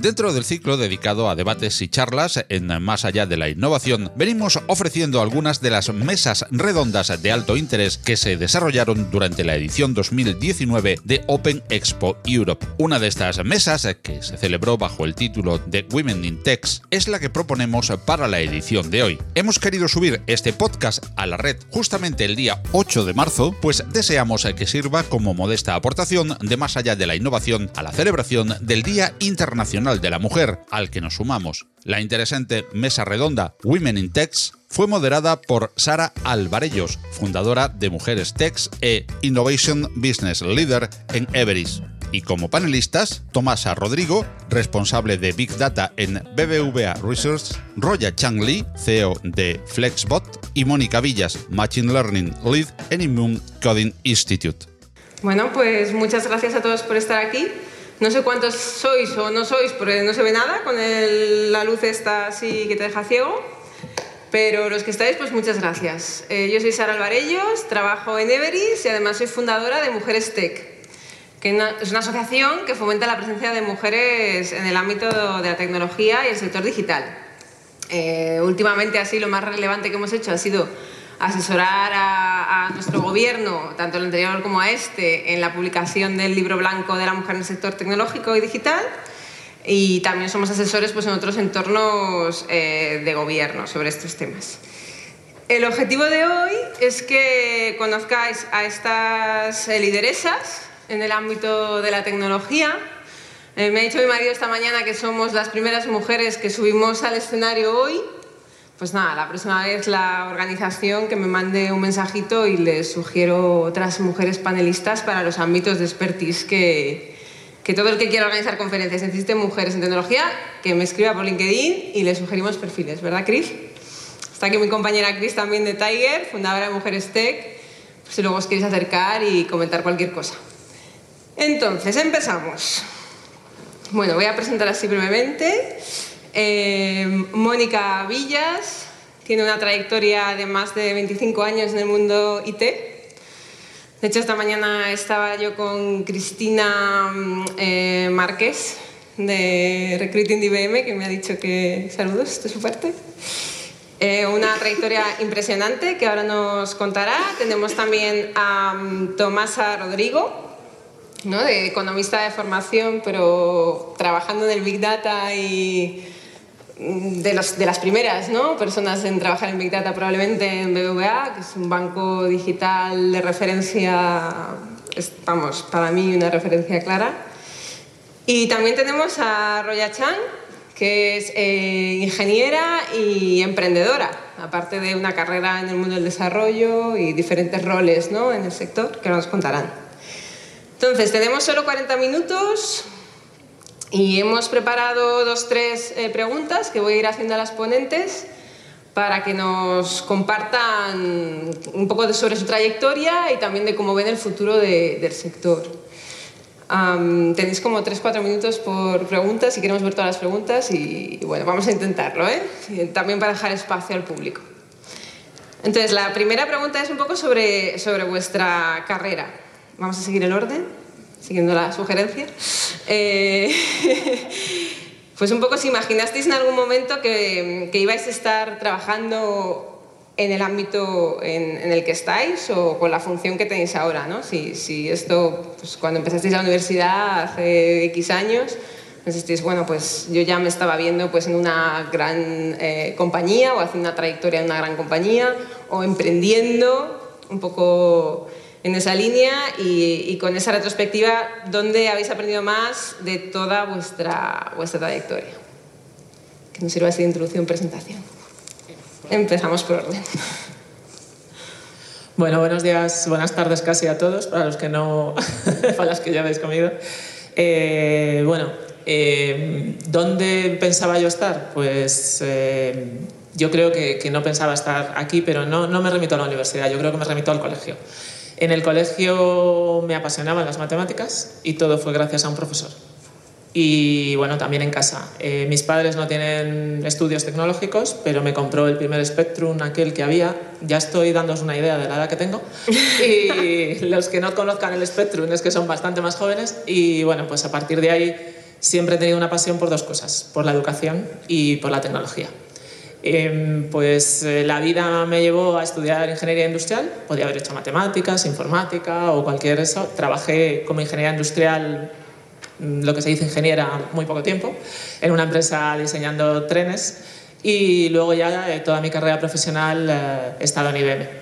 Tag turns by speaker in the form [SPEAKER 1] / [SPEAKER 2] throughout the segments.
[SPEAKER 1] Dentro del ciclo dedicado a debates y charlas en Más allá de la innovación, venimos ofreciendo algunas de las mesas redondas de alto interés que se desarrollaron durante la edición 2019 de Open Expo Europe. Una de estas mesas, que se celebró bajo el título de Women in Tech, es la que proponemos para la edición de hoy. Hemos querido subir este podcast a la red justamente el día 8 de marzo, pues deseamos que sirva como modesta aportación de Más allá de la innovación a la celebración del Día Internacional de la Mujer, al que nos sumamos. La interesante mesa redonda Women in Techs fue moderada por Sara Alvarellos, fundadora de Mujeres Techs e Innovation Business Leader en Everest. Y como panelistas, Tomasa Rodrigo, responsable de Big Data en BBVA Research, Roya Chang Lee, CEO de Flexbot, y Mónica Villas, Machine Learning Lead en Immune Coding Institute.
[SPEAKER 2] Bueno, pues muchas gracias a todos por estar aquí. No sé cuántos sois o no sois porque no se ve nada con la luz esta así que te deja ciego. Pero los que estáis, pues muchas gracias. Eh, yo soy Sara Alvarellos, trabajo en Everis y además soy fundadora de Mujeres Tech, que es una asociación que fomenta la presencia de mujeres en el ámbito de la tecnología y el sector digital. Eh, últimamente así lo más relevante que hemos hecho ha sido asesorar a, nuestro gobierno, tanto el anterior como a este, en la publicación del libro blanco de la mujer en el sector tecnológico y digital. Y también somos asesores pues, en otros entornos eh, de gobierno sobre estos temas. El objetivo de hoy es que conozcáis a estas eh, lideresas en el ámbito de la tecnología. Eh, me ha dicho mi marido esta mañana que somos las primeras mujeres que subimos al escenario hoy pues nada, la próxima vez la organización que me mande un mensajito y les sugiero otras mujeres panelistas para los ámbitos de expertise que, que todo el que quiera organizar conferencias necesite mujeres en tecnología, que me escriba por LinkedIn y le sugerimos perfiles, ¿verdad, Cris? Está aquí mi compañera Cris también de Tiger, fundadora de Mujeres Tech, si luego os queréis acercar y comentar cualquier cosa. Entonces, empezamos. Bueno, voy a presentar así brevemente. Eh, Mónica Villas tiene una trayectoria de más de 25 años en el mundo IT. De hecho, esta mañana estaba yo con Cristina mm, eh, Márquez de Recruiting IBM, que me ha dicho que saludos de su parte. Eh, una trayectoria impresionante que ahora nos contará. Tenemos también a mm, Tomasa Rodrigo, ¿no? de economista de formación, pero trabajando en el Big Data y de, de, las primeras ¿no? personas en trabajar en Big Data probablemente en BBVA, que es un banco digital de referencia, vamos, para mí una referencia clara. Y también tenemos a Roya Chan, que es eh, ingeniera y emprendedora, aparte de una carrera en el mundo del desarrollo y diferentes roles ¿no? en el sector que nos contarán. Entonces, tenemos solo 40 minutos, y hemos preparado dos, tres eh, preguntas que voy a ir haciendo a las ponentes para que nos compartan un poco sobre su trayectoria y también de cómo ven el futuro del sector. tenéis como 3-4 minutos por preguntas si queremos ver todas las preguntas y, bueno, vamos a intentarlo, ¿eh? también para dejar espacio al público. Entonces, la primera pregunta es un poco sobre, sobre vuestra carrera. Vamos a seguir el orden siguiendo la sugerencia. Eh, pues un poco si imaginasteis en algún momento que, que ibais a estar trabajando en el ámbito en, el que estáis o con la función que tenéis ahora, ¿no? Si, si esto, pues cuando empezasteis la universidad hace X años, pensasteis, bueno, pues yo ya me estaba viendo pues en una gran eh, compañía o haciendo una trayectoria en una gran compañía o emprendiendo un poco en esa línea y, con esa retrospectiva, ¿dónde habéis aprendido más de toda vuestra, vuestra trayectoria? Que nos sirva así de introducción, presentación. Empezamos por orden.
[SPEAKER 3] Bueno, buenos días, buenas tardes casi a todos, para los que no, para los que ya habéis comido. Eh, bueno, eh, ¿dónde pensaba yo estar? Pues eh, yo creo que, no pensaba estar aquí, pero no, no me remito a la universidad, yo creo que me remito al colegio. En el colegio me apasionaban las matemáticas y todo fue gracias a un profesor. Y bueno, también en casa. Eh, mis padres no tienen estudios tecnológicos, pero me compró el primer Spectrum, aquel que había. Ya estoy dándoos una idea de la edad que tengo. Y los que no conozcan el Spectrum es que son bastante más jóvenes. Y bueno, pues a partir de ahí siempre he tenido una pasión por dos cosas, por la educación y por la tecnología. Eh, pues eh, la vida me llevó a estudiar ingeniería industrial, podía haber hecho matemáticas, informática o cualquier eso. Trabajé como ingeniera industrial Mm, lo que se dice ingeniera muy poco tiempo, en una empresa diseñando trenes y luego ya eh, toda mi carrera profesional eh, he estado en IBM.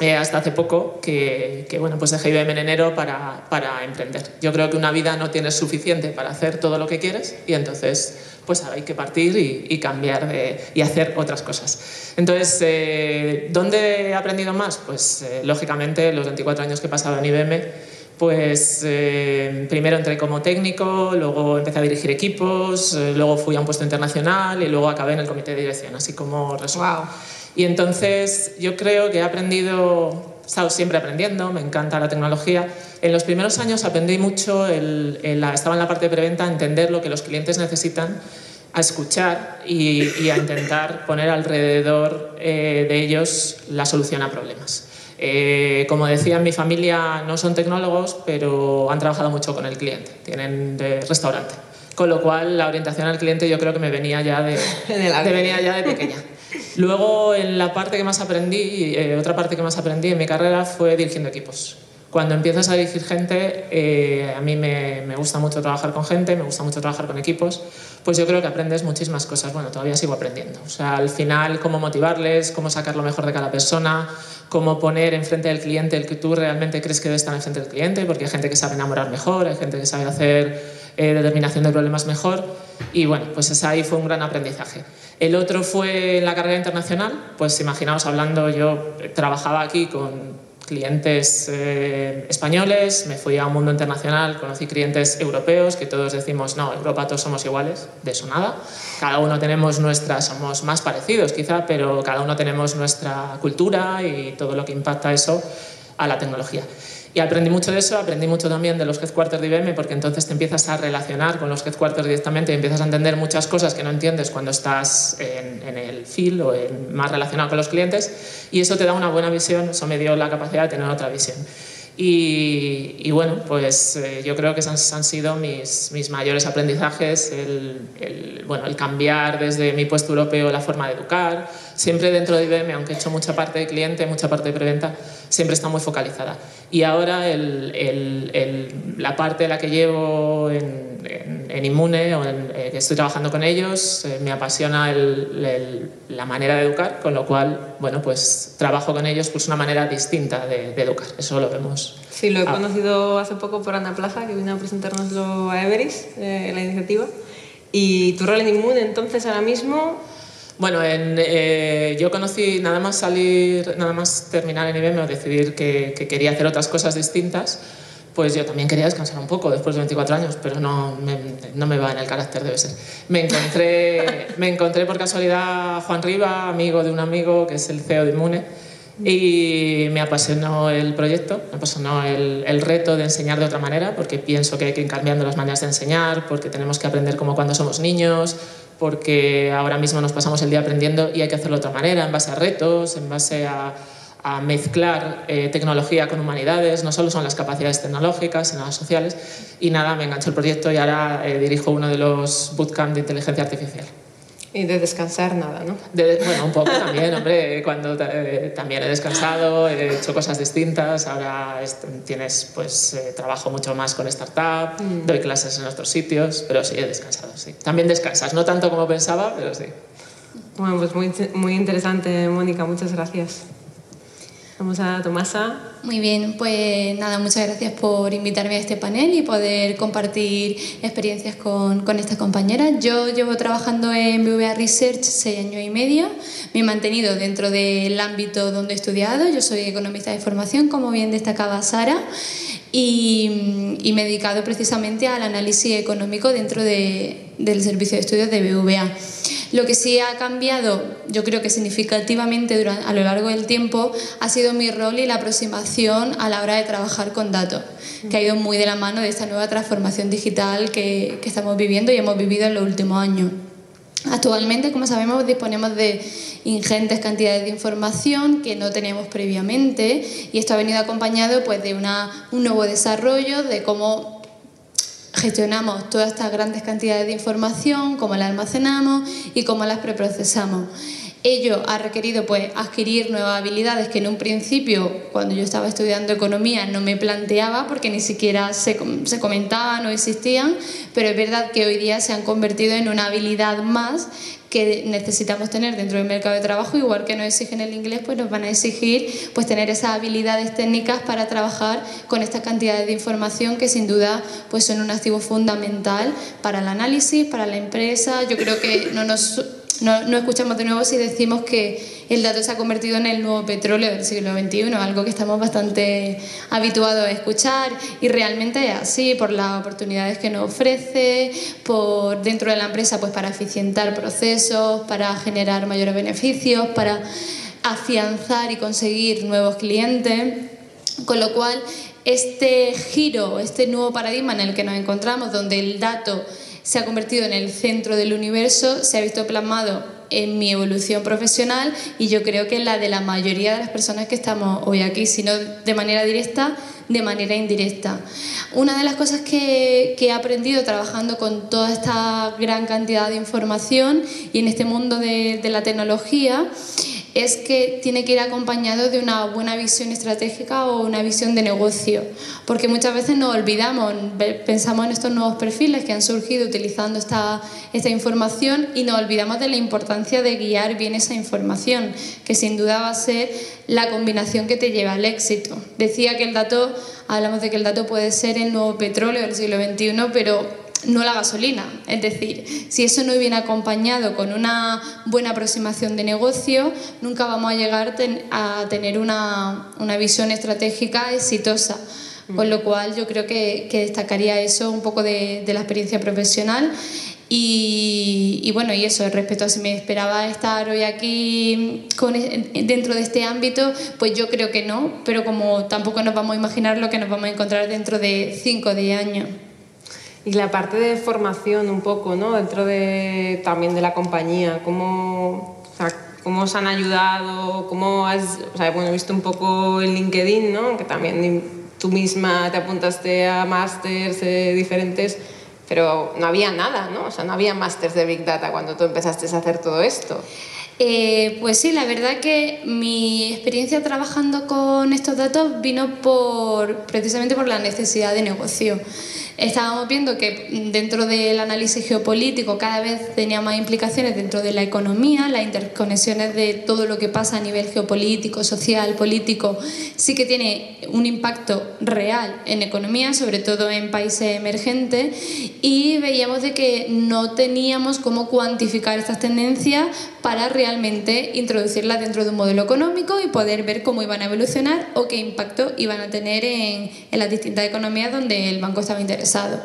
[SPEAKER 3] Eh, hasta hace poco que, que, bueno, pues dejé IBM en enero para, para, emprender. Yo creo que una vida no tienes suficiente para hacer todo lo que quieres y entonces pues hay que partir y, y cambiar de, y hacer otras cosas. Entonces, eh, ¿dónde he aprendido más? Pues eh, lógicamente los 24 años que he pasado en IBM pues eh, primero entré como técnico, luego empecé a dirigir equipos, eh, luego fui a un puesto internacional y luego acabé en el comité de dirección, así como resumen.
[SPEAKER 2] Wow.
[SPEAKER 3] Y entonces yo creo que he aprendido, he estado siempre aprendiendo, me encanta la tecnología. En los primeros años aprendí mucho, el, el, estaba en la parte de preventa, a entender lo que los clientes necesitan, a escuchar y, y a intentar poner alrededor eh, de ellos la solución a problemas. Eh, como decía, en mi familia no son tecnólogos, pero han trabajado mucho con el cliente, tienen de restaurante. Con lo cual, la orientación al cliente yo creo que me venía ya de, de venía ya de pequeña. Luego, en la parte que más aprendí, eh, otra parte que más aprendí en mi carrera fue dirigiendo equipos. Cuando empiezas a dirigir gente, eh, a mí me, gusta mucho trabajar con gente, me gusta mucho trabajar con equipos, pues yo creo que aprendes muchísimas cosas. Bueno, todavía sigo aprendiendo. O sea, al final, cómo motivarles, cómo sacar lo mejor de cada persona, cómo poner enfrente del cliente el que tú realmente crees que debe estar enfrente del cliente, porque hay gente que sabe enamorar mejor, hay gente que sabe hacer eh, determinación de problemas mejor. Y bueno, pues ese ahí fue un gran aprendizaje. El otro fue en la carrera internacional, pues imaginaos hablando, yo trabajaba aquí con clientes eh, españoles, me fui a un mundo internacional, conocí clientes europeos que todos decimos, no, Europa todos somos iguales, de eso nada. Cada uno tenemos nuestra, somos más parecidos quizá, pero cada uno tenemos nuestra cultura y todo lo que impacta eso a la tecnología. Y aprendí mucho de eso, aprendí mucho también de los headquarters de IBM, porque entonces te empiezas a relacionar con los headquarters directamente y empiezas a entender muchas cosas que no entiendes cuando estás en, en el field o en, más relacionado con los clientes. Y eso te da una buena visión, eso me dio la capacidad de tener otra visión. Y, y, bueno, pues eh, yo creo que esos han, sido mis, mis, mayores aprendizajes, el, el, bueno, el cambiar desde mi puesto europeo la forma de educar, siempre dentro de IBM, aunque he hecho mucha parte de cliente, mucha parte de preventa, siempre está muy focalizada. Y ahora el, la parte de la que llevo en, en, en Inmune, o en, eh, que estoy trabajando con ellos, eh, me apasiona la manera de educar, con lo cual, bueno, pues trabajo con ellos pues una manera distinta de, de educar, eso lo vemos.
[SPEAKER 2] Sí, lo he ah. conocido hace poco por Ana Plaza, que vino a presentárnoslo a Everis, eh, la iniciativa. ¿Y tu rol en Inmune entonces ahora mismo?
[SPEAKER 3] Bueno, en, eh, yo conocí nada más salir, nada más terminar en IBM o decidir que, que, quería hacer otras cosas distintas, pues yo también quería descansar un poco después de 24 años, pero no me, no me va en el carácter, debe ser. Me encontré, me encontré por casualidad a Juan Riva, amigo de un amigo que es el CEO de Inmune, y me apasionó el proyecto, me apasionó el, el, reto de enseñar de otra manera, porque pienso que hay que ir cambiando las maneras de enseñar, porque tenemos que aprender como cuando somos niños, porque ahora mismo nos pasamos el día aprendiendo y hay que hacerlo de otra manera, en base a retos, en base a, a mezclar eh, tecnología con humanidades, no solo son las capacidades tecnológicas, sino las sociales. Y nada, me enganchó el proyecto y ahora eh, dirijo uno de los bootcamps de inteligencia artificial.
[SPEAKER 2] Y de descansar nada, ¿no?
[SPEAKER 3] De, bueno, un poco también, hombre, cuando eh, también he descansado, he hecho cosas distintas, ahora es, tienes, pues, eh, trabajo mucho más con startup, mm. doy clases en otros sitios, pero sí, he descansado, sí. También descansas, no tanto como pensaba, pero sí.
[SPEAKER 2] Bueno, pues muy, muy interesante, Mónica, muchas gracias. Vamos a Tomasa.
[SPEAKER 4] Muy bien, pues nada, muchas gracias por invitarme a este panel y poder compartir experiencias con, con estas compañeras. Yo llevo trabajando en BVA Research seis años y medio. Me he mantenido dentro del ámbito donde he estudiado. Yo soy economista de formación, como bien destacaba Sara. y, me he dedicado precisamente al análisis económico dentro del servicio de estudios de BVA. Lo que sí ha cambiado, yo creo que significativamente durante, a lo largo del tiempo, ha sido mi rol y la aproximación a la hora de trabajar con datos, que ha ido muy de la mano de esta nueva transformación digital que, estamos viviendo y hemos vivido en los últimos años. Actualmente, como sabemos, disponemos de ingentes cantidades de información que no teníamos previamente y esto ha venido acompañado pues, de una, un nuevo desarrollo de cómo gestionamos todas estas grandes cantidades de información, cómo la almacenamos y cómo las preprocesamos. Ello ha requerido pues, adquirir nuevas habilidades que en un principio, cuando yo estaba estudiando economía, no me planteaba porque ni siquiera se, se comentaban o existían, pero es verdad que hoy día se han convertido en una habilidad más que necesitamos tener dentro del mercado de trabajo, igual que nos exigen el inglés, pues nos van a exigir pues tener esas habilidades técnicas para trabajar con estas cantidades de información que sin duda pues son un activo fundamental para el análisis, para la empresa. Yo creo que no nos no, no, escuchamos de nuevo si decimos que el dato se ha convertido en el nuevo petróleo del siglo XXI, algo que estamos bastante habituados a escuchar. Y realmente es así, por las oportunidades que nos ofrece, por dentro de la empresa pues para eficientar procesos, para generar mayores beneficios, para afianzar y conseguir nuevos clientes, con lo cual este giro, este nuevo paradigma en el que nos encontramos, donde el dato se ha convertido en el centro del universo, se ha visto plasmado en mi evolución profesional y yo creo que en la de la mayoría de las personas que estamos hoy aquí, si no de manera directa, de manera indirecta. Una de las cosas que, he aprendido trabajando con toda esta gran cantidad de información y en este mundo de, de la tecnología es que tiene que ir acompañado de una buena visión estratégica o una visión de negocio, porque muchas veces nos olvidamos, pensamos en estos nuevos perfiles que han surgido utilizando esta, esta información y nos olvidamos de la importancia de guiar bien esa información, que sin duda va a ser la combinación que te lleva al éxito. Decía que el dato, hablamos de que el dato puede ser el nuevo petróleo del siglo XXI, pero no la gasolina. Es decir, si eso no viene acompañado con una buena aproximación de negocio, nunca vamos a llegar a tener una, visión estratégica exitosa. Con lo cual yo creo que, destacaría eso un poco de, la experiencia profesional. Y, bueno, y eso, respecto a si me esperaba estar hoy aquí con, dentro de este ámbito, pues yo creo que no, pero como tampoco nos vamos a imaginar lo que nos vamos a encontrar dentro de 5 o 10 años.
[SPEAKER 2] Y la parte de formación un poco, ¿no? Dentro de, también de la compañía, ¿cómo, cómo os han ayudado? ¿Cómo has, o sea, bueno, he visto un poco en LinkedIn, ¿no? Que también tú misma te apuntaste a másters eh, diferentes, pero no había nada, ¿no? O sea, no había másters de Big Data cuando tú empezaste a hacer todo esto.
[SPEAKER 4] Eh, pues sí, la verdad que mi experiencia trabajando con estos datos vino por, precisamente por la necesidad de negocio. Estábamos viendo que dentro del análisis geopolítico cada vez tenía más implicaciones dentro de la economía, las interconexiones de todo lo que pasa a nivel geopolítico, social, político, sí que tiene un impacto real en economía, sobre todo en países emergentes, y veíamos de que no teníamos cómo cuantificar estas tendencias para realmente introducirlas dentro de un modelo económico y poder ver cómo iban a evolucionar o qué impacto iban a tener en, las distintas economías donde el banco estaba interesado.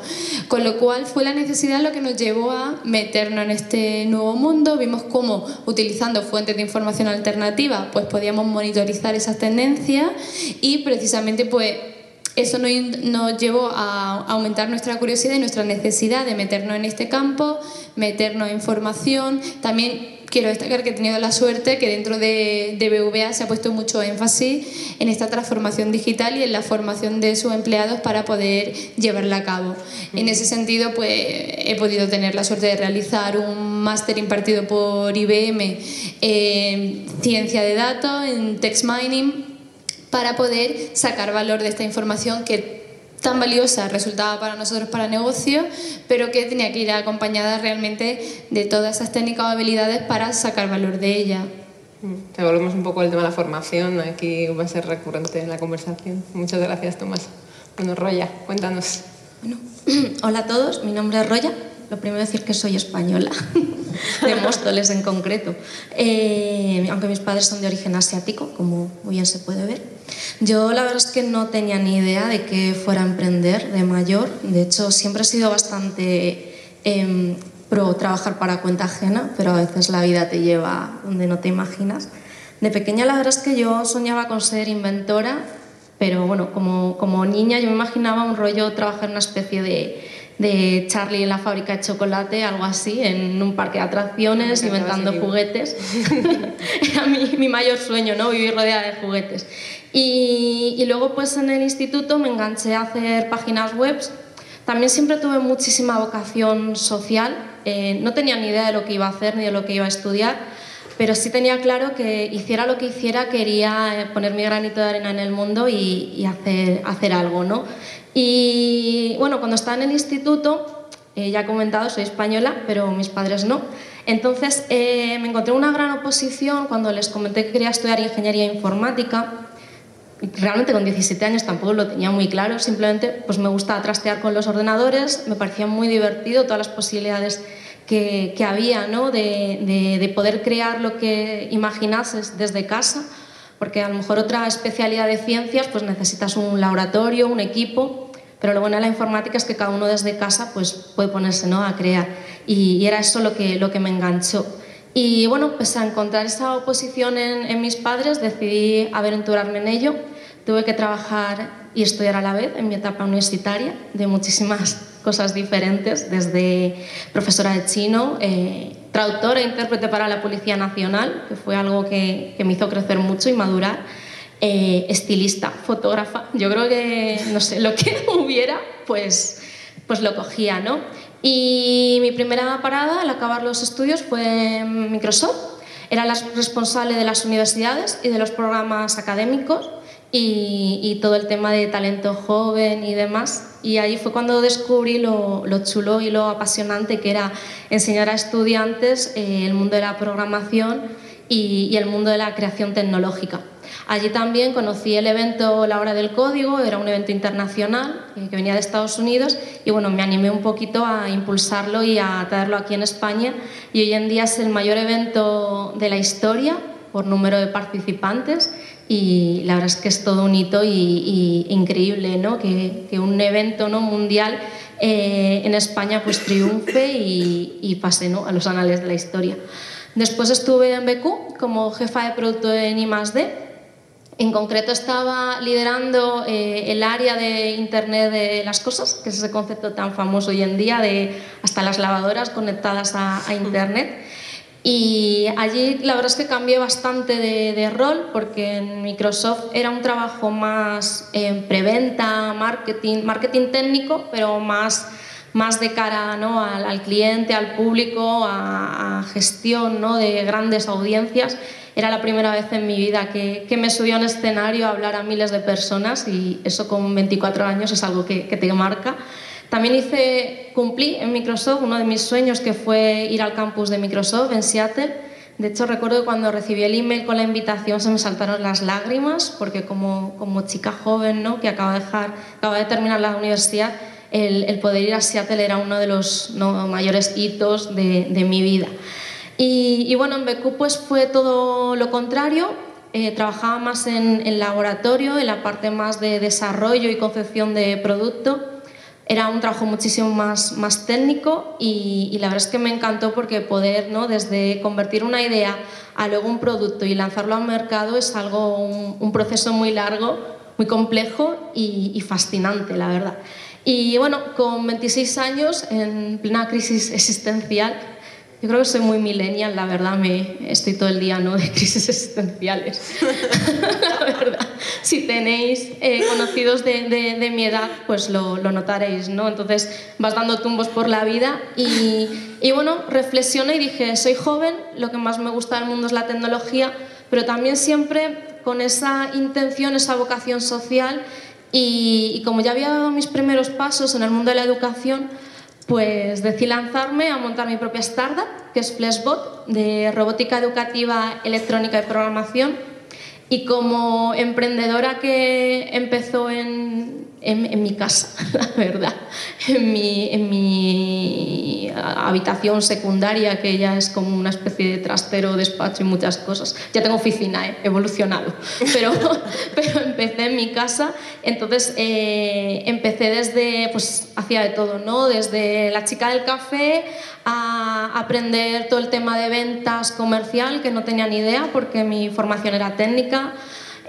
[SPEAKER 4] Con lo cual fue la necesidad lo que nos llevó a meternos en este nuevo mundo. Vimos cómo utilizando fuentes de información alternativa pues podíamos monitorizar esas tendencias y precisamente pues eso nos, nos, llevó a aumentar nuestra curiosidad y nuestra necesidad de meternos en este campo, meternos en formación, también quiero destacar que he tenido la suerte que dentro de, de, BVA se ha puesto mucho énfasis en esta transformación digital y en la formación de sus empleados para poder llevarla a cabo. En ese sentido, pues he podido tener la suerte de realizar un máster impartido por IBM en ciencia de datos, en text mining, para poder sacar valor de esta información que tan valiosa resultaba para nosotros para negocio, pero que tenía que ir acompañada realmente de todas esas técnicas o habilidades para sacar valor de ella.
[SPEAKER 2] Mm, te volvemos un poco al tema de la formación, aquí va a ser recurrente en la conversación. Muchas gracias, Tomás. Bueno, Roya, cuéntanos.
[SPEAKER 5] Bueno, hola a todos, mi nombre es Roya, lo primero decir que soy española, de Móstoles en concreto, eh, aunque mis padres son de origen asiático, como muy bien se puede ver. Yo la verdad es que no tenía ni idea de que fuera a emprender de mayor, de hecho siempre he sido bastante em, pro trabajar para cuenta ajena, pero a veces la vida te lleva donde no te imaginas. De pequeña la verdad es que yo soñaba con ser inventora, pero bueno, como, como niña yo me imaginaba un rollo trabajar en una especie de, de Charlie en la fábrica de chocolate, algo así, en un parque de atracciones, inventando juguetes. Era mi, mi, mayor sueño, ¿no? Vivir rodeada de juguetes. Y, y luego pues en el instituto me enganché a hacer páginas web. También siempre tuve muchísima vocación social. Eh, no tenía ni idea de lo que iba a hacer ni de lo que iba a estudiar pero sí tenía claro que hiciera lo que hiciera, quería eh, poner mi granito de arena en el mundo y, hacer, hacer algo, ¿no? Y bueno, cuando estaba en el instituto, eh, ya he comentado, soy española, pero mis padres no. Entonces eh, me encontré una gran oposición cuando les comenté que quería estudiar ingeniería informática. Realmente con 17 años tampoco lo tenía muy claro, simplemente pues me gustaba trastear con los ordenadores, me parecía muy divertido todas las posibilidades que, había, ¿no? De, de, poder crear lo que imaginases desde casa, porque a lo mejor otra especialidad de ciencias pues necesitas un laboratorio, un equipo, pero lo bueno de la informática es que cada uno desde casa pues puede ponerse ¿no? a crear y, era eso lo que, lo que me enganchó. Y bueno, pues a encontrar esa oposición en, mis padres decidí aventurarme en ello. Tuve que trabajar y estudiar a la vez en mi etapa universitaria de muchísimas cosas diferentes, desde profesora de chino, eh, traductora e intérprete para la Policía Nacional, que fue algo que, me hizo crecer mucho y madurar, eh, estilista, fotógrafa. Yo creo que, no sé, lo que hubiera, pues, pues lo cogía, ¿no? Y mi primera parada al acabar los estudios fue Microsoft. Era la responsable de las universidades y de los programas académicos y, todo el tema de talento joven y demás. Y ahí fue cuando descubrí lo, chulo y lo apasionante que era enseñar a estudiantes eh, el mundo de la programación y, el mundo de la creación tecnológica. Allí también conocí el evento La Hora del Código, era un evento internacional eh, que venía de Estados Unidos y bueno, me animé un poquito a impulsarlo y a traerlo aquí en España y hoy en día es el mayor evento de la historia por número de participantes y la verdad es que es todo un hito y, increíble ¿no? que, que, un evento ¿no? mundial eh, en España pues triunfe y, y pase ¿no? a los anales de la historia. Después estuve en BQ como jefa de producto en I+D. En concreto estaba liderando eh, el área de Internet de las cosas, que es ese concepto tan famoso hoy en día de hasta las lavadoras conectadas a, a Internet. Y allí la verdad es que cambié bastante de, rol porque en Microsoft era un trabajo más en preventa, marketing, marketing técnico, pero más, más de cara ¿no? al, cliente, al público, a, gestión ¿no? de grandes audiencias. Era la primera vez en mi vida que, que, me subí a un escenario a hablar a miles de personas y eso con 24 años es algo que, que te marca. También hice, cumplí en Microsoft uno de mis sueños que fue ir al campus de Microsoft en Seattle. De hecho, recuerdo cuando recibí el email con la invitación se me saltaron las lágrimas porque como, chica joven ¿no? que acaba de, terminar la universidad, el, poder ir a Seattle era uno de los mayores hitos de, mi vida. Y, y, bueno, en BQ pues fue todo lo contrario. Eh, trabajaba más en el laboratorio, en la parte más de desarrollo y concepción de producto era un trabajo muchísimo más, más técnico y, la verdad es que me encantó porque poder, ¿no? desde convertir una idea a luego un producto y lanzarlo al mercado es algo, un, proceso muy largo, muy complejo y, y fascinante, la verdad. Y bueno, con 26 años, en plena crisis existencial, yo creo que soy muy millennial, la verdad, me estoy todo el día ¿no? de crisis existenciales. la verdad, si tenéis eh, conocidos de, de, mi edad, pues lo, lo, notaréis, ¿no? Entonces vas dando tumbos por la vida y, y bueno, reflexioné y dije, soy joven, lo que más me gusta del mundo es la tecnología, pero también siempre con esa intención, esa vocación social y, como ya había dado mis primeros pasos en el mundo de la educación, pues decidí lanzarme a montar mi propia startup, que es Flashbot, de robótica educativa, electrónica y programación. Y como emprendedora que empezó en, en, mi casa, la verdad, en mi, en mi habitación secundaria, que ya es como una especie de trastero, despacho y muchas cosas. Ya tengo oficina, he evolucionado, pero, pero empecé en mi casa, entonces eh, empecé desde, pues hacía de todo, ¿no? Desde la chica del café a aprender todo el tema de ventas comercial, que no tenía ni idea porque mi formación era técnica,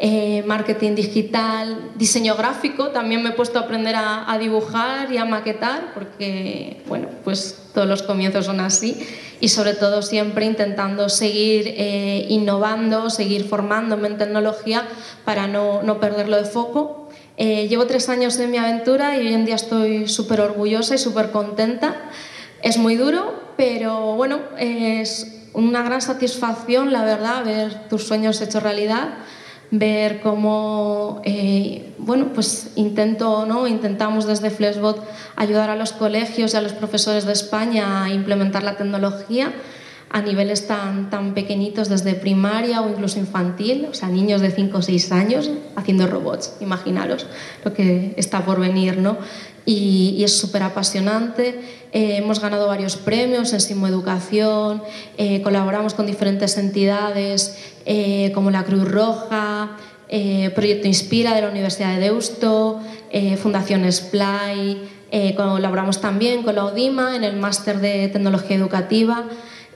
[SPEAKER 5] eh, marketing digital, diseño gráfico. También me he puesto a aprender a, dibujar y a maquetar porque, bueno, pues todos los comienzos son así y sobre todo siempre intentando seguir eh, innovando, seguir formándome en tecnología para no, no perderlo de foco. Eh, llevo tres años en mi aventura y hoy en día estoy súper orgullosa y súper contenta. Es muy duro, pero bueno, es una gran satisfacción, la verdad, ver tus sueños hechos realidad ver cómo, eh, bueno, pues intento, ¿no? intentamos desde Flexbot ayudar a los colegios y a los profesores de España a implementar la tecnología a niveles tan, tan pequeñitos desde primaria o incluso infantil, o sea, niños de 5 o 6 años haciendo robots, imaginaros lo que está por venir, ¿no? Y, es súper apasionante. Eh, hemos ganado varios premios en Simo Educación, eh, colaboramos con diferentes entidades eh, como la Cruz Roja, Proyecto Inspira de la Universidad de Deusto, Fundación Splay, colaboramos también con la ODIMA en el máster de tecnología educativa.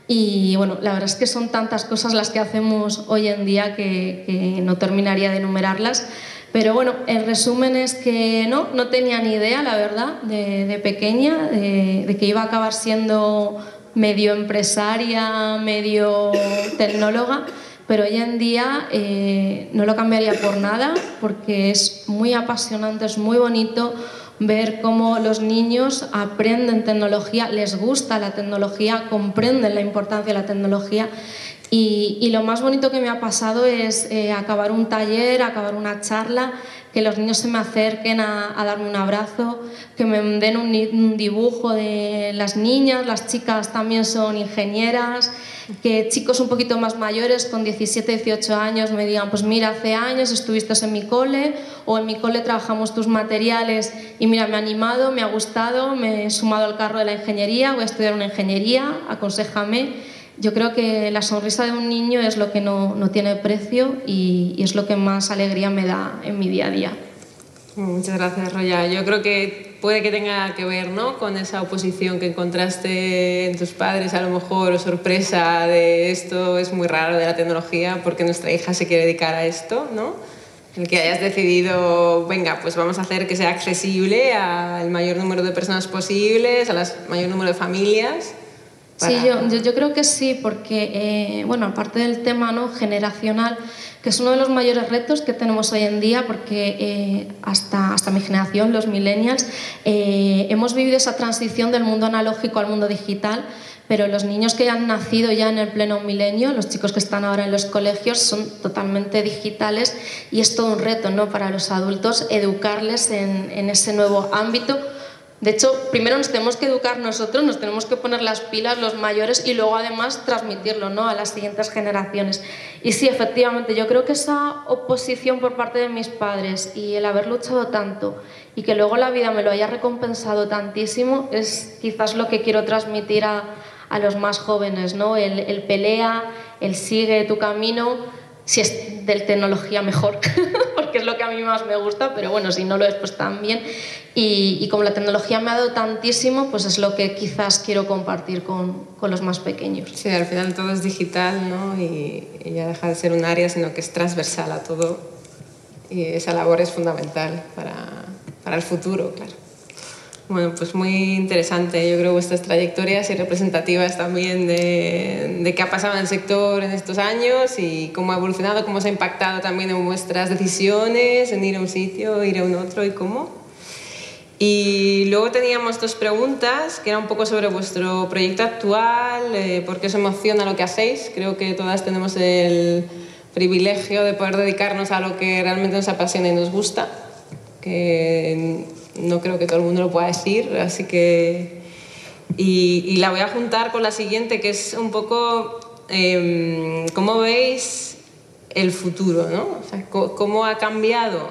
[SPEAKER 5] Y bueno, la verdad es que son tantas cosas las que hacemos hoy en día que, no terminaría de enumerarlas. Pero bueno, el resumen es que no, no tenía ni idea, la verdad, de, pequeña, de, que iba a acabar siendo medio empresaria, medio tecnóloga, pero hoy en día eh, no lo cambiaría por nada porque es muy apasionante, es muy bonito ver cómo los niños aprenden tecnología, les gusta la tecnología, comprenden la importancia de la tecnología. Y, lo más bonito que me ha pasado es eh, acabar un taller, acabar una charla que los niños se me acerquen a, darme un abrazo, que me den un, dibujo de las niñas, las chicas también son ingenieras, que chicos un poquito más mayores, con 17, 18 años, me digan, pues mira, hace años estuviste en mi cole o en mi cole trabajamos tus materiales y mira, me ha animado, me ha gustado, me he sumado al carro de la ingeniería, voy a estudiar una ingeniería, aconsejame yo creo que la sonrisa de un niño es lo que no, no tiene precio y, es lo que más alegría me da en mi día a día.
[SPEAKER 2] Muchas gracias, Roya. Yo creo que puede que tenga que ver ¿no? con esa oposición que encontraste en tus padres, a lo mejor, o sorpresa de esto es muy raro de la tecnología porque nuestra hija se quiere dedicar a esto, ¿no? El que hayas decidido, venga, pues vamos a hacer que sea accesible al mayor número de personas posibles, al mayor número de familias
[SPEAKER 5] Sí, yo, yo, creo que sí, porque, eh, bueno, aparte del tema ¿no? generacional, que es uno de los mayores retos que tenemos hoy en día, porque eh, hasta, hasta mi generación, los millennials, eh, hemos vivido esa transición del mundo analógico al mundo digital, pero los niños que han nacido ya en el pleno milenio, los chicos que están ahora en los colegios, son totalmente digitales y es todo un reto ¿no? para los adultos educarles en, en ese nuevo ámbito de hecho, primero nos tenemos que educar nosotros, nos tenemos que poner las pilas los mayores y luego además transmitirlo ¿no? a las siguientes generaciones. Y sí, efectivamente, yo creo que esa oposición por parte de mis padres y el haber luchado tanto y que luego la vida me lo haya recompensado tantísimo es quizás lo que quiero transmitir a, a los más jóvenes, ¿no? El, el pelea, el sigue tu camino si es de tecnología mejor, porque es lo que a mí más me gusta, pero bueno, si no lo es, pues también. Y, como la tecnología me ha dado tantísimo, pues es lo que quizás quiero compartir con, con los más pequeños.
[SPEAKER 2] Sí, al final todo es digital, ¿no? Y, y, ya deja de ser un área, sino que es transversal a todo. Y esa labor es fundamental para, para el futuro, claro. Bueno, pues muy interesante, yo creo, vuestras trayectorias y representativas también de, de, qué ha pasado en el sector en estos años y cómo ha evolucionado, cómo se ha impactado también en vuestras decisiones, en ir a un sitio, ir a un otro y cómo. Y luego teníamos dos preguntas, que era un poco sobre vuestro proyecto actual, eh, por qué os emociona lo que hacéis. Creo que todas tenemos el privilegio de poder dedicarnos a lo que realmente nos apasiona y nos gusta, que no creo que todo el mundo lo pueda decir, así que... Y, la voy a juntar con la siguiente, que es un poco eh, cómo veis el futuro, ¿no? O sea, cómo ha cambiado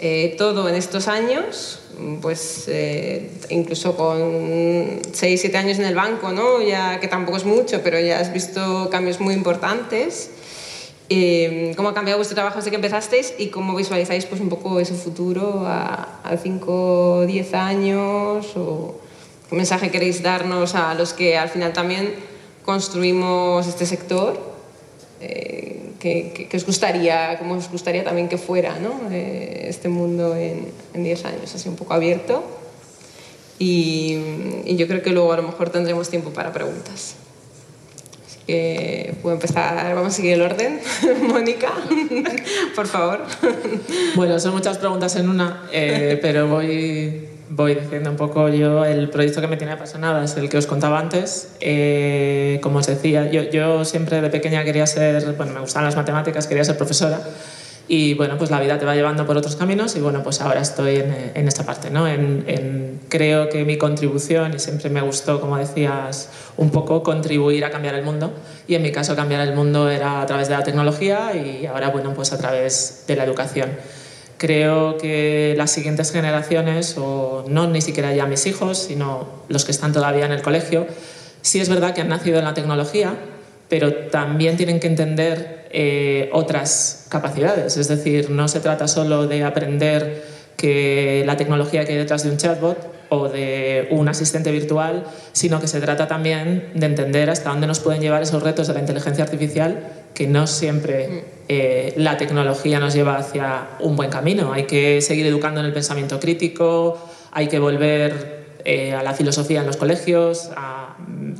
[SPEAKER 2] eh, todo en estos años, pues eh, incluso con 6, 7 años en el banco, ¿no? ya, que tampoco es mucho, pero ya has visto cambios muy importantes. Eh, ¿Cómo ha cambiado vuestro trabajo desde que empezasteis y cómo visualizáis pues, un poco ese futuro a, a 5, 10 años? O ¿Qué mensaje queréis darnos a los que al final también construimos este sector? Eh, ¿qué, os gustaría, cómo os gustaría también que fuera ¿no? eh, este mundo en 10 años, así un poco abierto? Y, y yo creo que luego a lo mejor tendremos tiempo para preguntas puedo empezar, vamos a seguir el orden. Mónica, por favor.
[SPEAKER 3] Bueno, son muchas preguntas en una, eh, pero voy, voy diciendo un poco yo, el proyecto que me tiene apasionada es el que os contaba antes. Eh, como os decía, yo, yo siempre de pequeña quería ser, bueno, me gustaban las matemáticas, quería ser profesora. Y bueno, pues la vida te va llevando por otros caminos y bueno, pues ahora estoy en, en esta parte, ¿no? En, en, creo que mi contribución, y siempre me gustó, como decías, un poco contribuir a cambiar el mundo. Y en mi caso cambiar el mundo era a través de la tecnología y ahora, bueno, pues a través de la educación. Creo que las siguientes generaciones, o no ni siquiera ya mis hijos, sino los que están todavía en el colegio, sí es verdad que han nacido en la tecnología, pero también tienen que entender eh, otras capacidades. Es decir, no se trata solo de aprender que la tecnología que hay detrás de un chatbot o de un asistente virtual, sino que se trata también de entender hasta dónde nos pueden llevar esos retos de la inteligencia artificial, que no siempre mm. eh, la tecnología nos lleva hacia un buen camino. Hay que seguir educando en el pensamiento crítico, hay que volver eh, a la filosofía en los colegios,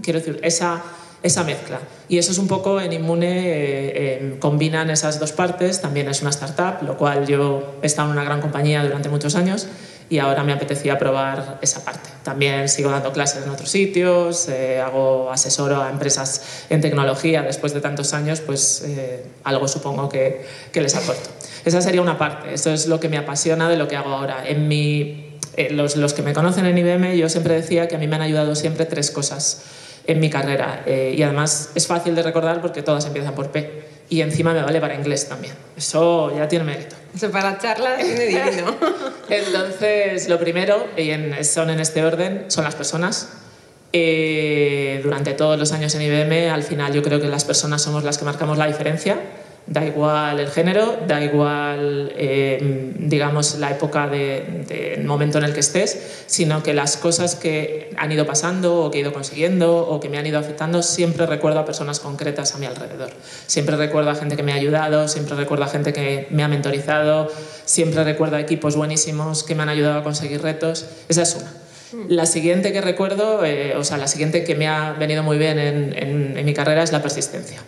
[SPEAKER 3] quiero decir, esa esa mezcla. Y eso es un poco en Inmune, eh, eh, combinan esas dos partes, también es una startup, lo cual yo he estado en una gran compañía durante muchos años y ahora me apetecía probar esa parte. También sigo dando clases en otros sitios, eh, hago asesoro a empresas en tecnología después de tantos años, pues algo supongo que, que, les aporto. Esa sería una parte, esto es lo que me apasiona de lo que hago ahora. En mi, los, los que me conocen en IBM, yo siempre decía que a mí me han ayudado siempre tres cosas en mi carrera. Eh, y además es fácil de recordar porque todas empiezan por P. Y encima me vale para inglés también. Eso ya tiene mérito.
[SPEAKER 2] Eso para charlas tiene divino.
[SPEAKER 3] Entonces, lo primero, y son en este orden, son las personas. Eh, durante todos los años en IBM, al final yo creo que las personas somos las que marcamos la diferencia da igual el género, da igual, eh, digamos, la época del de, momento en el que estés, sino que las cosas que han ido pasando o que he ido consiguiendo o que me han ido afectando, siempre recuerdo a personas concretas a mi alrededor. Siempre recuerdo a gente que me ha ayudado, siempre recuerdo a gente que me ha mentorizado, siempre recuerdo a equipos buenísimos que me han ayudado a conseguir retos. Esa es una. La siguiente que recuerdo, eh, o sea, la siguiente que me ha venido muy bien en, en, en mi carrera es la persistencia.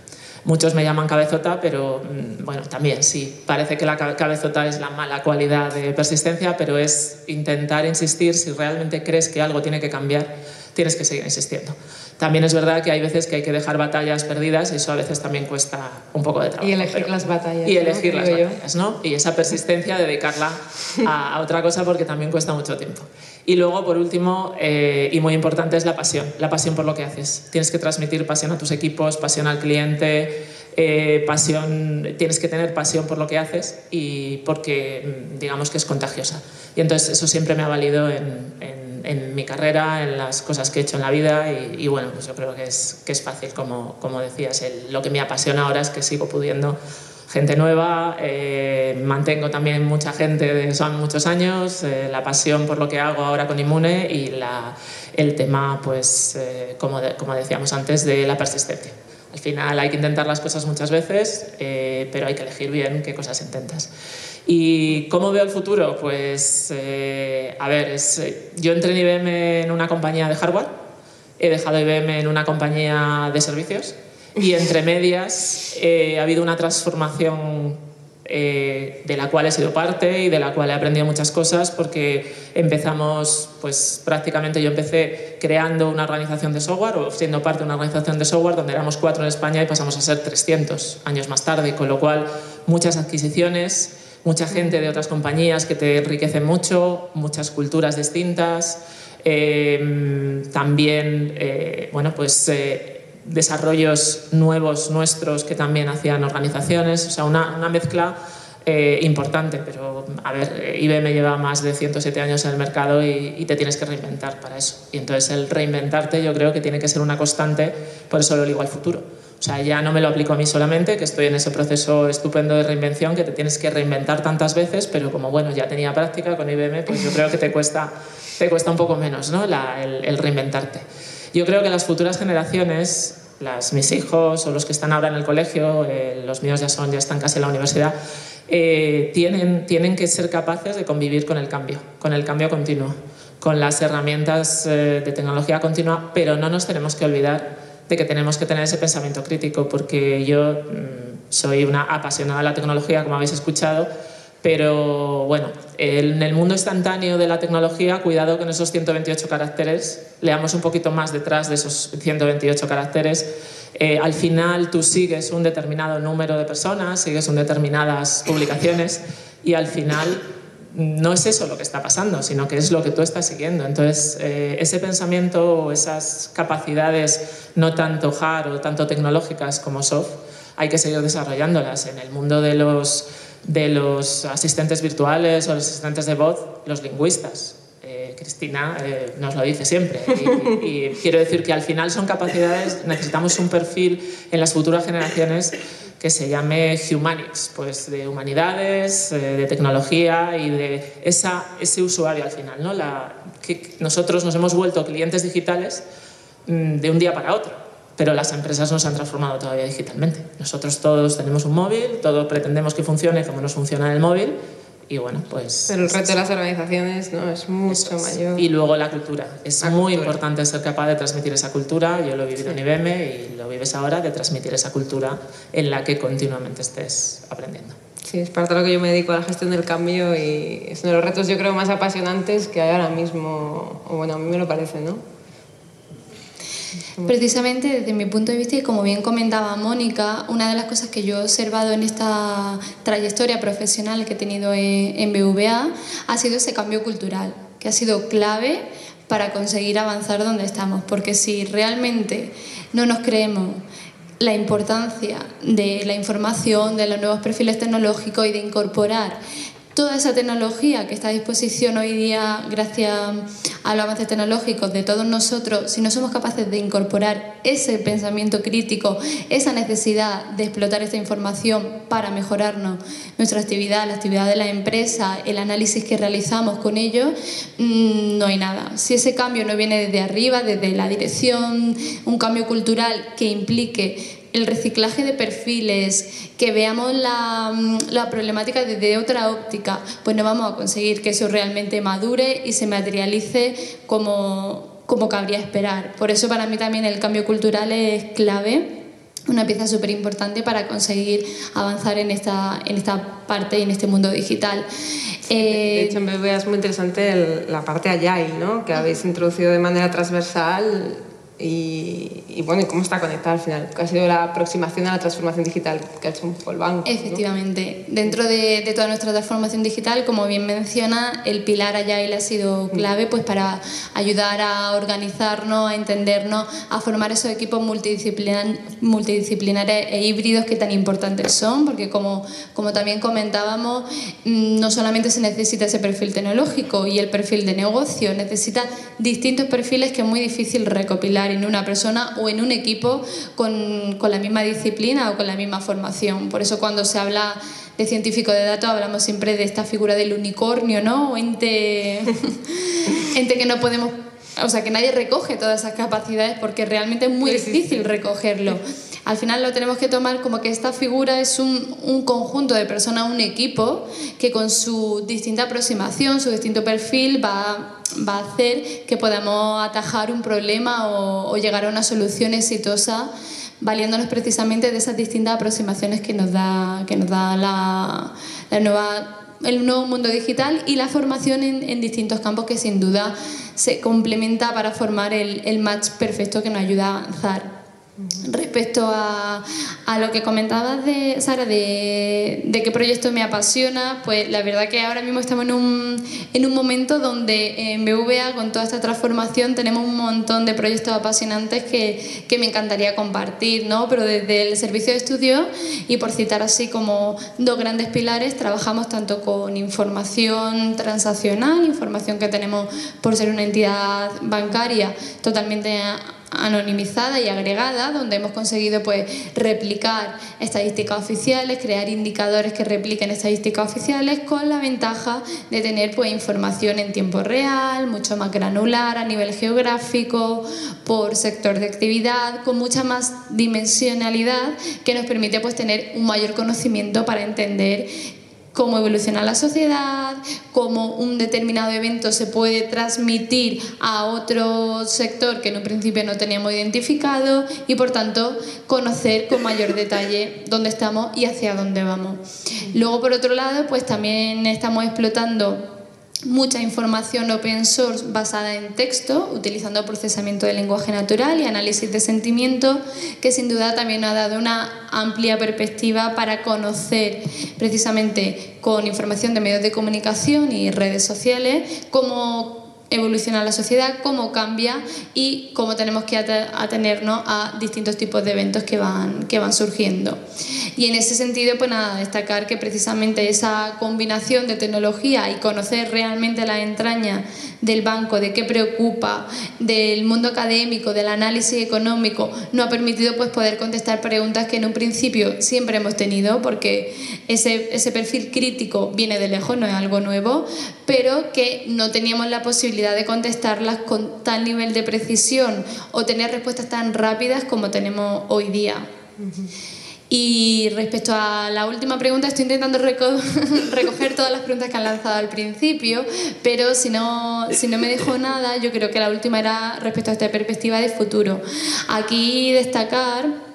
[SPEAKER 3] Muchos me llaman cabezota, pero mm, bueno, también sí, parece que la cabezota es la mala cualidad de persistencia, pero es intentar insistir si realmente crees que algo tiene que cambiar, tienes que seguir insistiendo. También es verdad que hay veces que hay que dejar batallas perdidas y eso a veces también cuesta un poco de trabajo.
[SPEAKER 2] Y elegir las batallas.
[SPEAKER 3] Y elegir las batallas, ¿no? Y esa persistencia, dedicarla a, a otra cosa porque también cuesta mucho tiempo. Y luego, por último, eh, y muy importante, es la pasión, la pasión por lo que haces. Tienes que transmitir pasión a tus equipos, pasión al cliente, eh, pasión, tienes que tener pasión por lo que haces y porque mm, digamos que es contagiosa. Y entonces eso siempre me ha valido en, en, en mi carrera, en las cosas que he hecho en la vida y, y bueno, pues yo creo que es, que es fácil, como, como decías, el, lo que me apasiona ahora es que sigo pudiendo gente nueva, eh, mantengo también mucha gente de son muchos años, eh, la pasión por lo que hago ahora con Inmune y la, el tema, pues, eh, como, de, como decíamos antes, de la persistencia. Al final hay que intentar las cosas muchas veces, eh, pero hay que elegir bien qué cosas intentas. ¿Y cómo veo el futuro? Pues, eh, a ver, es, yo entré en IBM en una compañía de hardware, he dejado IBM en una compañía de servicios y entre medias eh, ha habido una transformación eh, de la cual he sido parte y de la cual he aprendido muchas cosas porque empezamos, pues prácticamente yo empecé creando una organización de software o siendo parte de una organización de software donde éramos cuatro en España y pasamos a ser 300 años más tarde, con lo cual muchas adquisiciones, mucha gente de otras compañías que te enriquecen mucho, muchas culturas distintas, eh, también, eh, bueno, pues... Eh, desarrollos nuevos nuestros que también hacían organizaciones, o sea, una, una mezcla eh, importante, pero a ver, IBM lleva más de 107 años en el mercado y, te tienes que reinventar para eso. Y entonces el reinventarte yo creo que tiene que ser una constante, por eso lo digo al futuro. O sea, ya no me lo aplico a mí solamente, que estoy en ese proceso estupendo de reinvención, que te tienes que reinventar tantas veces, pero como bueno, ya tenía práctica con IBM, pues yo creo que te cuesta, te cuesta un poco menos ¿no? La, el, el, reinventarte. Yo creo que las futuras generaciones, las, mis hijos o los que están ahora en el colegio, eh, los míos ya, son, ya están casi en la universidad, eh, tienen, tienen que ser capaces de convivir con el cambio, con el cambio continuo, con las herramientas eh, de tecnología continua, pero no nos tenemos que olvidar de que tenemos que tener ese pensamiento crítico, porque yo mmm, soy una apasionada de la tecnología, como habéis escuchado, pero bueno, en el mundo instantáneo de la tecnología, cuidado con esos 128 caracteres, leamos un poquito más detrás de esos 128 caracteres. Eh, al final tú sigues un determinado número de personas, sigues un determinadas publicaciones y al final no es eso lo que está pasando, sino que es lo que tú estás siguiendo. Entonces, eh, ese pensamiento o esas capacidades no tanto hard o tanto tecnológicas como soft, hay que seguir desarrollándolas. En el mundo de los, de los asistentes virtuales o los asistentes de voz, los lingüistas. Eh, Cristina eh, nos lo dice siempre. Y, y quiero decir que al final son capacidades, necesitamos un perfil en las futuras generaciones que se llame Humanics, pues de humanidades, eh, de tecnología y de esa, ese usuario al final. ¿no? La, que nosotros nos hemos vuelto clientes digitales mmm, de un día para otro, pero las empresas no se han transformado todavía digitalmente. Nosotros todos tenemos un móvil, todos pretendemos que funcione como nos funciona el móvil y bueno, pues...
[SPEAKER 2] Pero el reto de las organizaciones ¿no? es mucho es. mayor.
[SPEAKER 3] Y luego la cultura. Es la muy cultura. importante ser capaz de transmitir esa cultura. Yo lo he vivido sí. en IBM y lo vives ahora, de transmitir esa cultura en la que continuamente estés aprendiendo.
[SPEAKER 2] Sí, es parte de lo que yo me dedico a la gestión del cambio y es uno de los retos yo creo más apasionantes que hay ahora mismo, o bueno, a mí me lo parece, ¿no?
[SPEAKER 4] Precisamente desde mi punto de vista, y como bien comentaba Mónica, una de las cosas que yo he observado en esta trayectoria profesional que he tenido en, BVA ha sido ese cambio cultural, que ha sido clave para conseguir avanzar donde estamos, porque si realmente no nos creemos la importancia de la información, de los nuevos perfiles tecnológicos y de incorporar toda esa tecnología que está a disposición hoy día gracias a los avances tecnológicos de todos nosotros, si no somos capaces de incorporar ese pensamiento crítico, esa necesidad de explotar esta información para mejorarnos nuestra actividad, la actividad de la empresa, el análisis que realizamos con ello, mmm, no hay nada. Si ese cambio no viene desde arriba, desde la dirección, un cambio cultural que implique el reciclaje de perfiles, que veamos la, la, problemática desde otra óptica, pues no vamos a conseguir que eso realmente madure y se materialice como, como cabría esperar. Por eso para mí también el cambio cultural es clave una pieza súper importante para conseguir avanzar en esta, en esta parte y en este mundo digital.
[SPEAKER 2] Eh, de hecho, en BBVA es muy interesante el, la parte Agile, ¿no? que habéis introducido de manera transversal y, y, bueno, y cómo está conectado al final, que ha sido la aproximación a la transformación digital que ha hecho un poco el banco.
[SPEAKER 4] Efectivamente, ¿no? dentro de, de, toda nuestra transformación digital, como bien menciona, el pilar Agile ha sido clave pues, para ayudar a organizarnos, a entendernos, a formar esos equipos multidisciplinar, multidisciplinares e híbridos que tan importantes son, porque como, como también comentábamos, mm, no solamente se necesita ese perfil tecnológico y el perfil de negocio, necesita distintos perfiles que es muy difícil recopilar en una persona o en un equipo con, con, la misma disciplina o con la misma formación. Por eso cuando se habla de científico de datos hablamos siempre de esta figura del unicornio, ¿no? O ente, ente que no podemos, o sea, que nadie recoge todas esas capacidades porque realmente es muy difícil recogerlo. Al final lo tenemos que tomar como que esta figura es un, un conjunto de personas, un equipo, que con su distinta aproximación, su distinto perfil va va a hacer que podamos atajar un problema o, llegar a una solución exitosa valiéndonos precisamente de esas distintas aproximaciones que nos da, que nos da la, nueva el nuevo mundo digital y la formación en, en, distintos campos que sin duda se complementa para formar el, el match perfecto que nos ayuda a avanzar. Respecto a, a, lo que comentabas de Sara, de, de, qué proyecto me apasiona, pues la verdad que ahora mismo estamos en un, en un momento donde en BVA, con toda esta transformación, tenemos un montón de proyectos apasionantes que, que me encantaría compartir, ¿no? Pero desde el servicio de estudio, y por citar así como dos grandes pilares, trabajamos tanto con información transaccional, información que tenemos por ser una entidad bancaria totalmente anonimizada y agregada, donde hemos conseguido pues, replicar estadísticas oficiales, crear indicadores que repliquen estadísticas oficiales, con la ventaja de tener pues, información en tiempo real, mucho más granular a nivel geográfico, por sector de actividad, con mucha más dimensionalidad que nos permite pues, tener un mayor conocimiento para entender cómo evoluciona la sociedad, cómo un determinado evento se puede transmitir a otro sector que en un principio no teníamos identificado y por tanto conocer con mayor detalle dónde estamos y hacia dónde vamos. Luego por otro lado, pues también estamos explotando mucha información open source basada en texto, utilizando procesamiento de lenguaje natural y análisis de sentimiento, que sin duda también ha dado una amplia perspectiva para conocer precisamente con información de medios de comunicación y redes sociales cómo evoluciona la sociedad, cómo cambia y cómo tenemos que atenernos a distintos tipos de eventos que van, que van surgiendo. Y en ese sentido, pues nada, destacar que precisamente esa combinación de tecnología y conocer realmente la entraña del banco, de qué preocupa, del mundo académico, del análisis económico, nos ha permitido pues, poder contestar preguntas que en un principio siempre hemos tenido, porque ese, ese perfil crítico viene de lejos, no es algo nuevo, pero que no teníamos la posibilidad de contestarlas con tal nivel de precisión o tener respuestas tan rápidas como tenemos hoy día. Y respecto a la última pregunta, estoy intentando recoger todas las preguntas que han lanzado al principio, pero si no, si no me dejo nada, yo creo que la última era respecto a esta perspectiva de futuro. Aquí destacar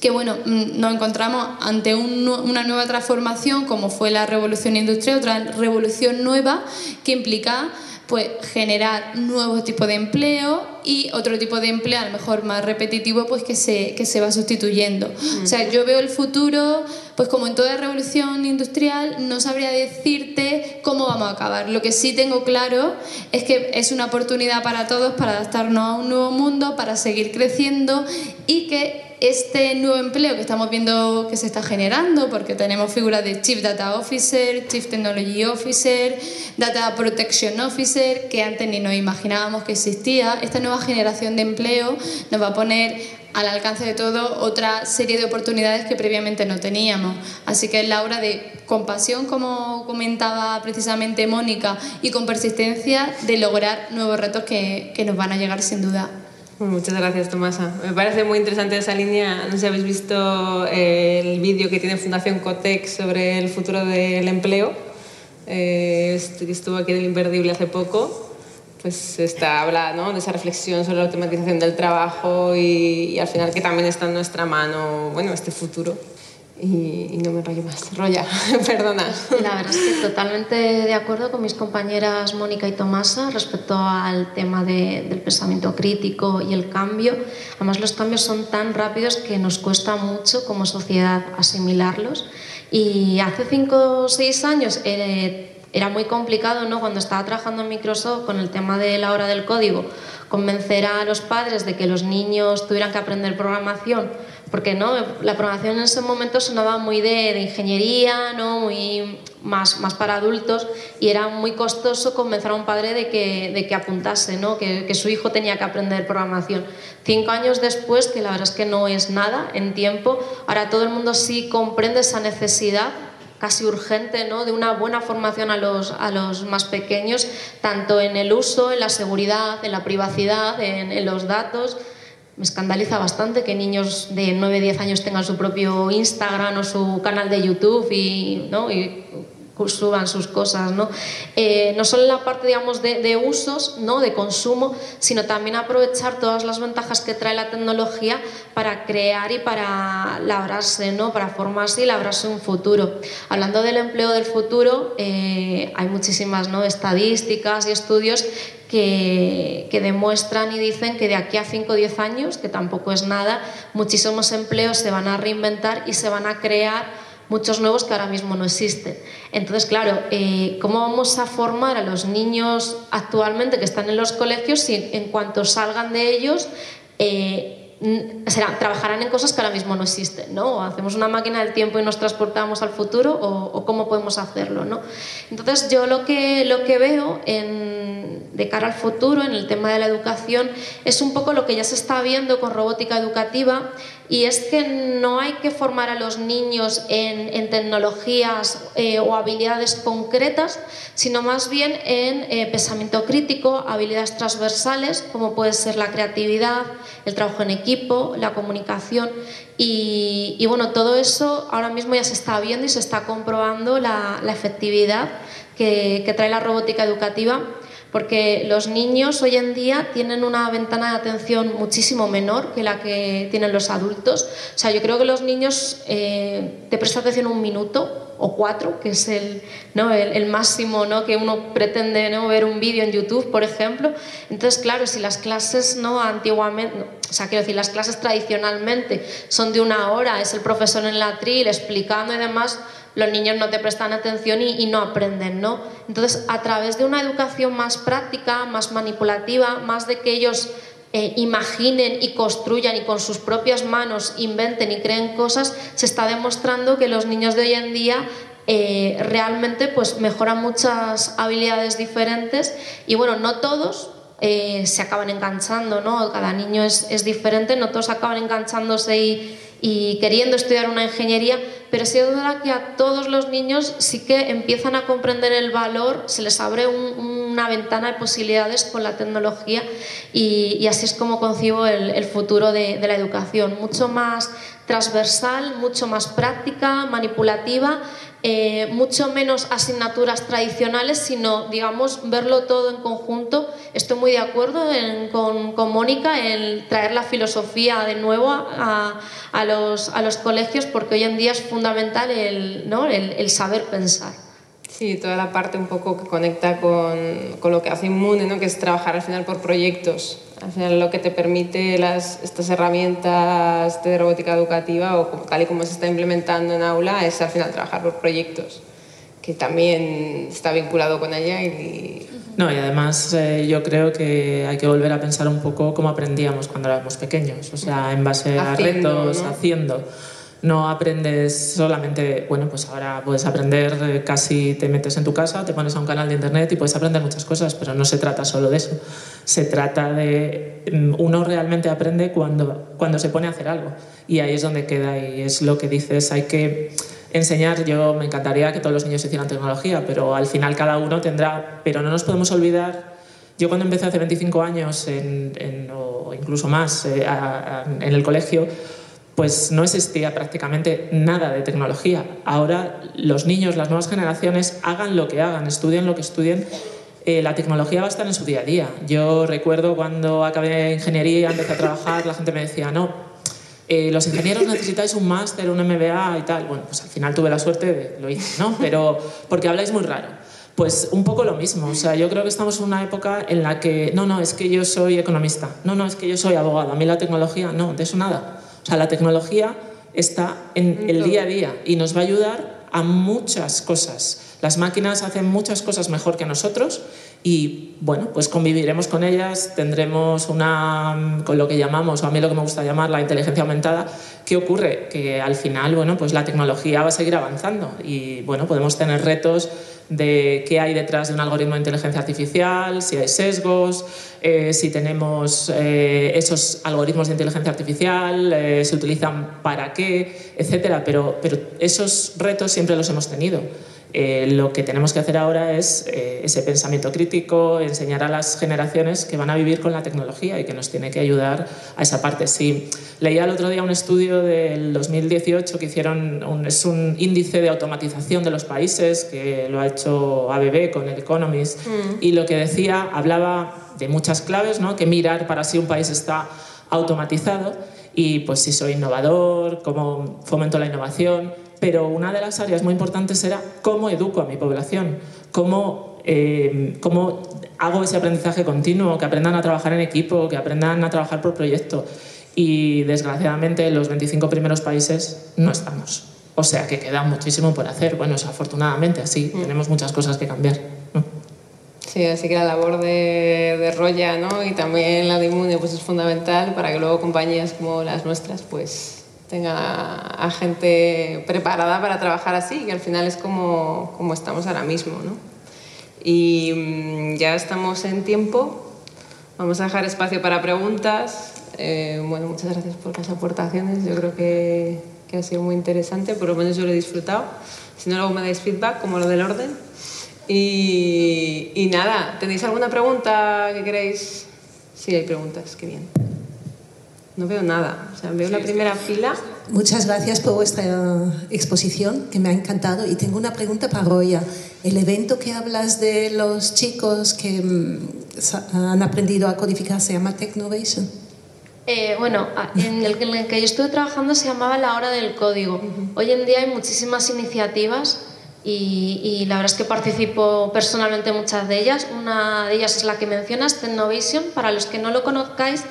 [SPEAKER 4] que bueno, mm, nos encontramos ante una nueva transformación como fue la revolución industrial, otra revolución nueva que implica pues generar nuevos tipos de empleo y otro tipo de empleo, a lo mejor más repetitivo, pues que se, que se va sustituyendo. O sea, yo veo el futuro, pues como en toda revolución industrial, no sabría decirte cómo vamos a acabar. Lo que sí tengo claro es que es una oportunidad para todos para adaptarnos a un nuevo mundo, para seguir creciendo y que este nuevo empleo que estamos viendo que se está generando, porque tenemos figuras de Chief Data Officer, Chief Technology Officer, Data Protection Officer, que antes ni nos imaginábamos que existía, esta nueva generación de empleo nos va a poner al alcance de todo otra serie de oportunidades que previamente no teníamos. Así que es la hora de compasión, como comentaba precisamente Mónica, y con persistencia de lograr nuevos retos que, que nos van a llegar sin duda.
[SPEAKER 2] Muchas gracias, Tomasa. Me parece muy interesante esa línea. No sé si habéis visto eh, el vídeo que tiene Fundación Cotex sobre el futuro del empleo. Eh, estuvo aquí en el Imperdible hace poco. Pues está, habla ¿no? de esa reflexión sobre la automatización del trabajo y, y al final que también está en nuestra mano bueno, este futuro y, no me rollo más. Rolla, perdona.
[SPEAKER 5] La verdad es que totalmente de acuerdo con mis compañeras Mónica y Tomasa respecto al tema de, del pensamiento crítico y el cambio. Además, los cambios son tan rápidos que nos cuesta mucho como sociedad asimilarlos. Y hace cinco o seis años eh, era muy complicado, ¿no? Cuando estaba trabajando en Microsoft con el tema de la hora del código, convencer a los padres de que los niños tuvieran que aprender programación porque ¿no? la programación en ese momento sonaba muy de, ingeniería, ¿no? muy más, más, para adultos y era muy costoso convencer a un padre de que, de que apuntase, ¿no? que, que, su hijo tenía que aprender programación. Cinco años después, que la verdad es que no es nada en tiempo, ahora todo el mundo sí comprende esa necesidad casi urgente ¿no? de una buena formación a los, a los más pequeños, tanto en el uso, en la seguridad, en la privacidad, en los datos me escandaliza bastante que niños de 9, 10 años tengan su propio Instagram o su canal de YouTube y, ¿no? y suban sus cosas, ¿no? Eh, no solo en la parte, digamos, de, usos, ¿no? De consumo, sino también aprovechar todas las ventajas que trae la tecnología para crear y para labrarse, ¿no? Para formarse y labrarse un futuro. Hablando del empleo del futuro, eh, hay muchísimas, ¿no? Estadísticas y estudios que, que demuestran y dicen que de aquí a 5 o 10 años, que tampoco es nada, muchísimos empleos se van a reinventar y se van a crear muchos nuevos que ahora mismo no existen. Entonces, claro, eh, ¿cómo vamos a formar a los niños actualmente que están en los colegios si en cuanto salgan de ellos eh, trabajarán en cosas que ahora mismo no existen, ¿no? O hacemos una máquina del tiempo y nos transportamos al futuro o, cómo podemos hacerlo, ¿no? Entonces yo lo que, lo que veo de cara al futuro en el tema de la educación es un poco lo que ya se está viendo con robótica educativa y es que no hay que formar a los niños en, tecnologías eh, o habilidades concretas, sino más bien en eh, pensamiento crítico, habilidades transversales, como puede ser la creatividad, el trabajo en equipo, la comunicación. Y, bueno, todo eso ahora mismo ya se está viendo y se está comprobando la, efectividad que trae la robótica educativa porque los niños hoy en día tienen una ventana de atención muchísimo menor que la que tienen los adultos. O sea, yo creo que los niños eh, te prestan atención un minuto o cuatro, que es el, ¿no? el, máximo ¿no? que uno pretende ¿no? ver un vídeo en YouTube, por ejemplo. Entonces, claro, si las clases no antiguamente, o sea, quiero decir, las clases tradicionalmente son de una hora, es el profesor en la tril explicando y demás, los niños no te prestan atención y, no aprenden, ¿no? Entonces, a través de una educación más práctica, más manipulativa, más de que ellos eh, imaginen y construyan y con sus propias manos inventen y creen cosas, se está demostrando que los niños de hoy en día eh, realmente pues mejoran muchas habilidades diferentes y bueno, no todos, eh, se acaban enganchando, ¿no? Cada niño es, es, diferente, no todos acaban enganchándose y, y queriendo estudiar una ingeniería, pero sí es verdad que a todos los niños sí que empiezan a comprender el valor, se les abre una ventana de posibilidades con la tecnología y, así es como concibo el, futuro de, la educación, mucho más transversal, mucho más práctica, manipulativa, eh, mucho menos asignaturas tradicionales, sino, digamos, verlo todo en conjunto. Estoy muy de acuerdo con, con, Mónica en traer la filosofía de nuevo a, los, a, los, colegios, porque hoy en día es fundamental el, ¿no? el saber pensar.
[SPEAKER 2] Sí, toda la parte un poco que conecta con, con lo que hace Inmune, ¿no? que es trabajar al final por proyectos. Al final lo que te permite las, estas herramientas de robótica educativa o tal y como se está implementando en aula es al final trabajar por proyectos, que también está vinculado con ella y...
[SPEAKER 3] No, y además eh, yo creo que hay que volver a pensar un poco cómo aprendíamos cuando éramos pequeños, o sea, en base a retos, haciendo no aprendes solamente, bueno, pues ahora puedes aprender, eh, casi te metes en tu casa, te pones a un canal de internet y puedes aprender muchas cosas, pero no se trata solo de eso. Se trata de, mm, uno realmente aprende cuando, cuando se pone a hacer algo. Y ahí es donde queda y es lo que dices, hay que enseñar, yo me encantaría que todos los niños hicieran tecnología, pero al final cada uno tendrá, pero no nos podemos olvidar, yo cuando empecé hace 25 años, en, o incluso más, eh, en el colegio, pues no existía prácticamente nada de tecnología. Ahora los niños, las nuevas generaciones, hagan lo que hagan, estudien lo que estudien, eh, la tecnología va a estar en su día a día. Yo recuerdo cuando acabé ingeniería, empecé a trabajar, la gente me decía, no, eh, los ingenieros necesitáis un máster, un MBA y tal. Bueno, pues al final tuve la suerte de lo hice, ¿no? Pero porque habláis muy raro. Pues un poco lo mismo, o sea, yo creo que estamos en una época en la que, no, no, es que yo soy economista, no, no, es que yo soy abogado, a mí la tecnología, no, de eso nada. O sea, la tecnología está en el día a día y nos va a ayudar a muchas cosas. Las máquinas hacen muchas cosas mejor que nosotros y bueno, pues conviviremos con ellas, tendremos una, con lo que llamamos, o a mí lo que me gusta llamar la inteligencia aumentada. ¿Qué ocurre? Que al final, bueno, pues la tecnología va a seguir avanzando y bueno, podemos tener retos de qué hay detrás de un algoritmo de inteligencia artificial, si hay sesgos, eh, si tenemos eh, esos algoritmos de inteligencia artificial, eh, se utilizan para qué, etcétera. Pero, pero esos retos siempre los hemos tenido. Eh, lo que tenemos que hacer ahora es eh, ese pensamiento crítico, enseñar a las generaciones que van a vivir con la tecnología y que nos tiene que ayudar a esa parte. Sí, leía el otro día un estudio del 2018 que hicieron, un, es un índice de automatización de los países que lo ha hecho ABB con el Economist mm. y lo que decía, hablaba de muchas claves, ¿no? que mirar para si un país está automatizado y pues si soy innovador, cómo fomento la innovación, pero una de las áreas muy importantes era cómo educo a mi población, cómo eh, cómo hago ese aprendizaje continuo, que aprendan a trabajar en equipo, que aprendan a trabajar por proyecto. Y desgraciadamente en los 25 primeros países no estamos. O sea que queda muchísimo por hacer. Bueno, es afortunadamente así, mm. tenemos muchas cosas que cambiar.
[SPEAKER 2] Sí, así que la labor de, de Roya ¿no? y también la de Inmune pues es fundamental para que luego compañías como las nuestras pues tengan a, gente preparada para trabajar así, que al final es como, como estamos ahora mismo. ¿no? Y mm, ya estamos en tiempo, vamos a dejar espacio para preguntas. Eh, bueno, muchas gracias por las aportaciones, yo creo que, que ha sido muy interesante, por lo menos yo lo he disfrutado. Si no, luego me dais feedback, como lo del orden. Y, y nada, ¿tenéis alguna pregunta que queréis? Sí, hay preguntas, qué bien. No veo nada, o sea, veo la primera fila.
[SPEAKER 6] Muchas gracias por vuestra exposición, que me ha encantado. Y tengo una pregunta para Roya. El evento que hablas de los chicos que mm, han aprendido a codificar se llama Technovation.
[SPEAKER 5] Eh, bueno, en el, en el, que yo estuve trabajando se llamaba La Hora del Código. Hoy en día hay muchísimas iniciativas y, la verdad es que participo personalmente en muchas de ellas. Una de ellas es la que mencionas, Technovation. Para los que no lo conozcáis,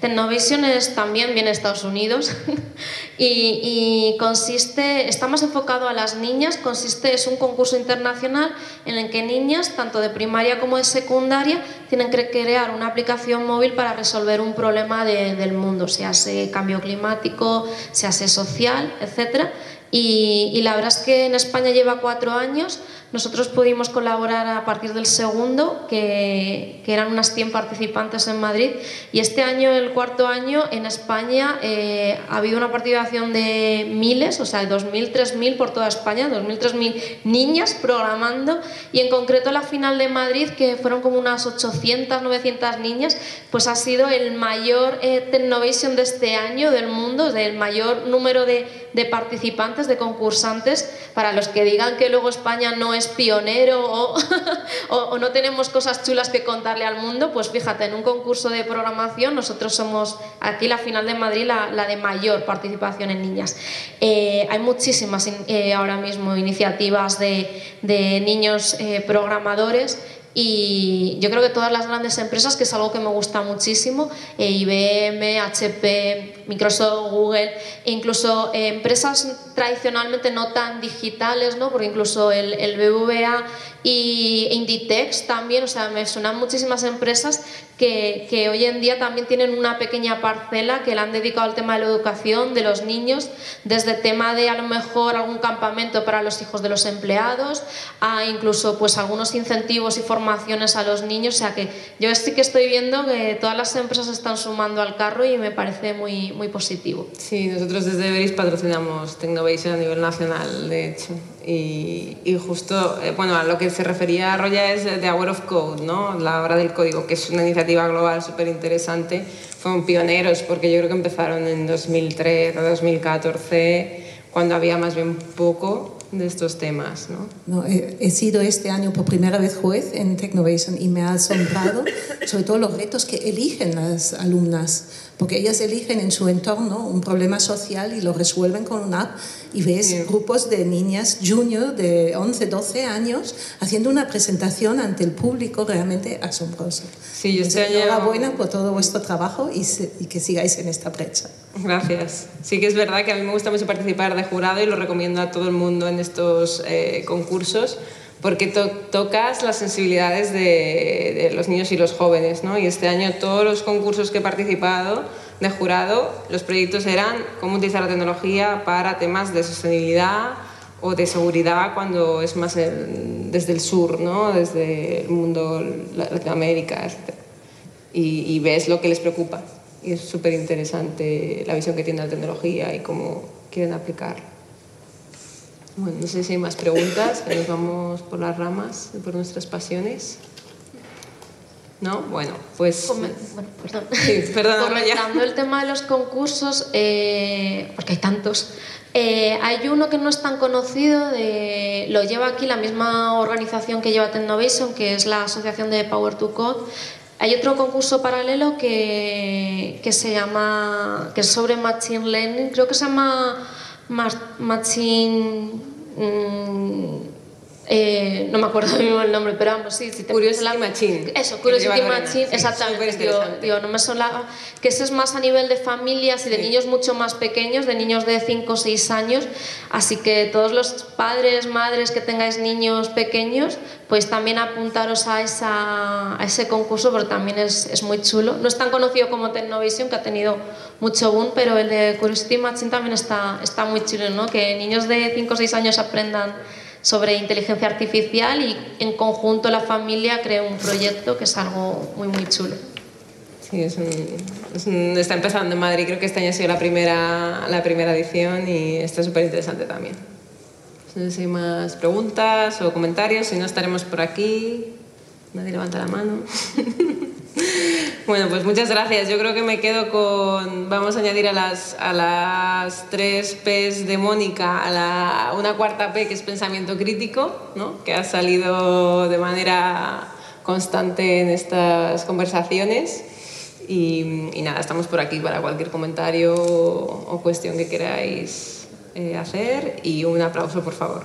[SPEAKER 5] Technovation es también viene Estados Unidos y, consiste, está más enfocado a las niñas, consiste, es un concurso internacional en el que niñas, tanto de primaria como de secundaria, tienen que crear una aplicación móvil para resolver un problema del mundo, sea cambio climático, sea social, etcétera y, la verdad es que en España lleva cuatro años. Nosotros pudimos colaborar a partir del segundo, que, eran unas 100 participantes en Madrid. Y este año, el cuarto año, en España eh, ha habido una participación de miles, o sea, de 2.000, 3.000 por toda España, 2.000, 3.000 niñas programando. Y en concreto la final de Madrid, que fueron como unas 800, 900 niñas, pues ha sido el mayor eh, Technovation de este año del mundo, el mayor número de de participantes, de concursantes, para los que digan que luego España no es pionero o, no tenemos cosas chulas que contarle al mundo, pues fíjate, en un concurso de programación nosotros somos aquí la final de Madrid la, de mayor participación en niñas. Eh, hay muchísimas eh, ahora mismo iniciativas de, niños eh, programadores y yo creo que todas las grandes empresas, que es algo que me gusta muchísimo, eh, IBM, HP, Microsoft, Google, e incluso eh, empresas tradicionalmente no tan digitales, ¿no? porque incluso el, el BBVA y Inditex también, o sea, me suenan muchísimas empresas que, que, hoy en día también tienen una pequeña parcela que le han dedicado al tema de la educación de los niños, desde tema de a lo mejor algún campamento para los hijos de los empleados, a incluso pues algunos incentivos y formaciones a los niños, o sea que yo sí que estoy viendo que todas las empresas están sumando al carro y me parece muy, muy positivo.
[SPEAKER 2] Sí, nosotros desde Veris patrocinamos Technovation a nivel nacional, de hecho. Y, y justo, eh, bueno, a lo que se refería a Roya es The Hour of Code, ¿no? la hora del código, que es una iniciativa global súper interesante. Fueron pioneros porque yo creo que empezaron en 2003 o 2014, cuando había más bien poco de estos temas. ¿no?
[SPEAKER 6] no he, he, sido este año por primera vez juez en Technovation y me ha asombrado sobre todo los retos que eligen las alumnas porque ellas eligen en su entorno un problema social y lo resuelven con una app y ves grupos de niñas junior de 11, 12 años haciendo una presentación ante el público realmente asombrosa.
[SPEAKER 2] Sí, yo estoy
[SPEAKER 6] Enhorabuena por todo vuestro trabajo y, y, que sigáis en esta brecha.
[SPEAKER 2] Gracias. Sí que es verdad que a mí me gusta mucho participar de jurado y lo recomiendo a todo el mundo en estos eh, concursos porque tocas las sensibilidades de, los niños y los jóvenes. ¿no? Y este año todos los concursos que he participado de jurado, los proyectos eran cómo utilizar la tecnología para temas de sostenibilidad o de seguridad cuando es más desde el sur, ¿no? desde el mundo Latinoamérica, etc. Y, y ves lo que les preocupa. Y es súper interesante la visión que tiene la tecnología y cómo quieren aplicarla. Bueno, no sé si hay más preguntas, nos vamos por las ramas, por nuestras pasiones. ¿No? Bueno, pues...
[SPEAKER 5] bueno, perdón. Sí,
[SPEAKER 2] Comentando
[SPEAKER 5] el tema de los concursos, eh, porque hay tantos, eh, hay uno que no es tan conocido, de, lo lleva aquí la misma organización que lleva Technovation, que es la Asociación de Power to Code. Hay otro concurso paralelo que, que se llama, que es sobre Machine Learning, creo que se llama Machine Mm, Eh, no me acuerdo mismo el nombre, pero vamos, sí, si te
[SPEAKER 2] Curiosity
[SPEAKER 5] la...
[SPEAKER 2] Machine.
[SPEAKER 5] Eso, Curiosity Machine,
[SPEAKER 2] sí,
[SPEAKER 5] exactamente. Digo, digo, no me sola... Que eso es más a nivel de familias y de niños mucho más pequeños, de niños de 5 o 6 años. Así que todos los padres, madres que tengáis niños pequeños, pues también apuntaros a, esa, a ese concurso, porque también es, es muy chulo. No es tan conocido como Technovation, que ha tenido mucho boom, pero el de Curiosity Machine también está, está muy chulo, ¿no? Que niños de 5 o 6 años aprendan sobre inteligencia artificial y en conjunto la familia crea un proyecto que es algo muy, muy chulo.
[SPEAKER 2] Sí, es está empezando en Madrid, creo que este año ha sido la primera, la primera edición y está súper interesante también. No sé si hay más preguntas o comentarios, si no estaremos por aquí. Nadie levanta la mano. Bueno, pues muchas gracias. Yo creo que me quedo con. Vamos a añadir a las, a las tres P's de Mónica a la, una cuarta P que es pensamiento crítico, ¿no? que ha salido de manera constante en estas conversaciones. Y, y nada, estamos por aquí para cualquier comentario o cuestión que queráis eh, hacer. Y un aplauso, por favor.